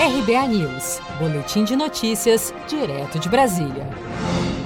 RBA News, Boletim de Notícias, direto de Brasília.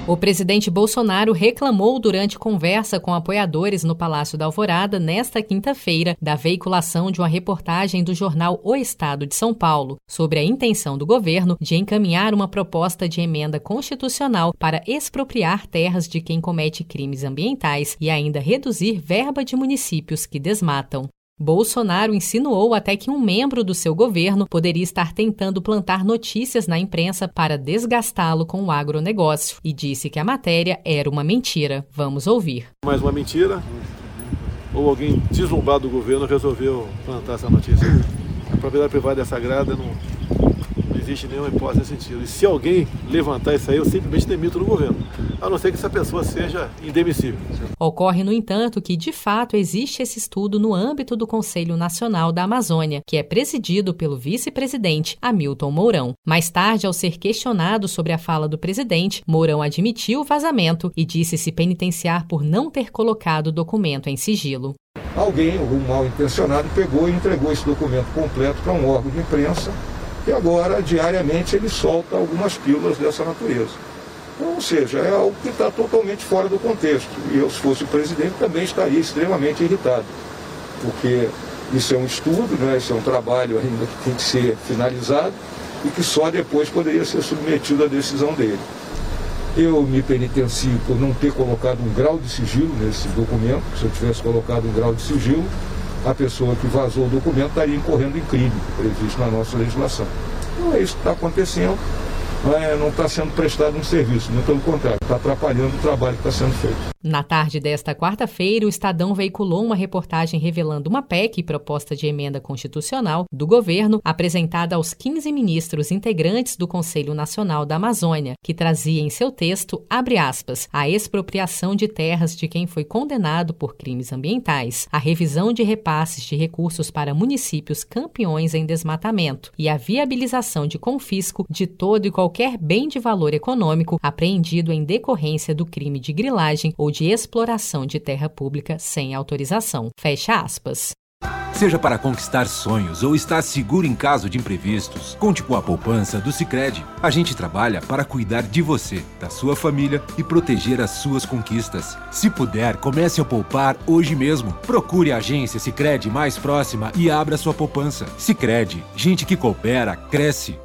O presidente Bolsonaro reclamou durante conversa com apoiadores no Palácio da Alvorada nesta quinta-feira da veiculação de uma reportagem do jornal O Estado de São Paulo sobre a intenção do governo de encaminhar uma proposta de emenda constitucional para expropriar terras de quem comete crimes ambientais e ainda reduzir verba de municípios que desmatam. Bolsonaro insinuou até que um membro do seu governo poderia estar tentando plantar notícias na imprensa para desgastá-lo com o agronegócio e disse que a matéria era uma mentira. Vamos ouvir. Mais uma mentira? Ou alguém deslumbrado do governo resolveu plantar essa notícia? A propriedade privada é sagrada, não, existe nenhuma hipótese nesse sentido. E se alguém levantar isso aí, eu simplesmente demito no governo, a não ser que essa pessoa seja indemissível. Ocorre, no entanto, que de fato existe esse estudo no âmbito do Conselho Nacional da Amazônia, que é presidido pelo vice-presidente Hamilton Mourão. Mais tarde, ao ser questionado sobre a fala do presidente, Mourão admitiu o vazamento e disse se penitenciar por não ter colocado o documento em sigilo. Alguém, algum mal intencionado, pegou e entregou esse documento completo para um órgão de imprensa e agora, diariamente, ele solta algumas pílulas dessa natureza. Então, ou seja, é algo que está totalmente fora do contexto. E eu, se fosse o presidente, também estaria extremamente irritado, porque isso é um estudo, né? isso é um trabalho ainda que tem que ser finalizado e que só depois poderia ser submetido à decisão dele. Eu me penitencio por não ter colocado um grau de sigilo nesse documento, se eu tivesse colocado um grau de sigilo, a pessoa que vazou o documento estaria incorrendo em crime previsto na nossa legislação. Não é isso que está acontecendo é, não está sendo prestado um serviço, muito pelo contrário, está atrapalhando o trabalho que está sendo feito. Na tarde desta quarta-feira, o Estadão veiculou uma reportagem revelando uma PEC, proposta de emenda constitucional, do governo, apresentada aos 15 ministros integrantes do Conselho Nacional da Amazônia, que trazia em seu texto, abre aspas, a expropriação de terras de quem foi condenado por crimes ambientais, a revisão de repasses de recursos para municípios campeões em desmatamento e a viabilização de confisco de todo e qualquer qualquer bem de valor econômico apreendido em decorrência do crime de grilagem ou de exploração de terra pública sem autorização. Fecha aspas. Seja para conquistar sonhos ou estar seguro em caso de imprevistos, conte com a poupança do Sicredi. A gente trabalha para cuidar de você, da sua família e proteger as suas conquistas. Se puder, comece a poupar hoje mesmo. Procure a agência Sicredi mais próxima e abra sua poupança. Sicredi, gente que coopera cresce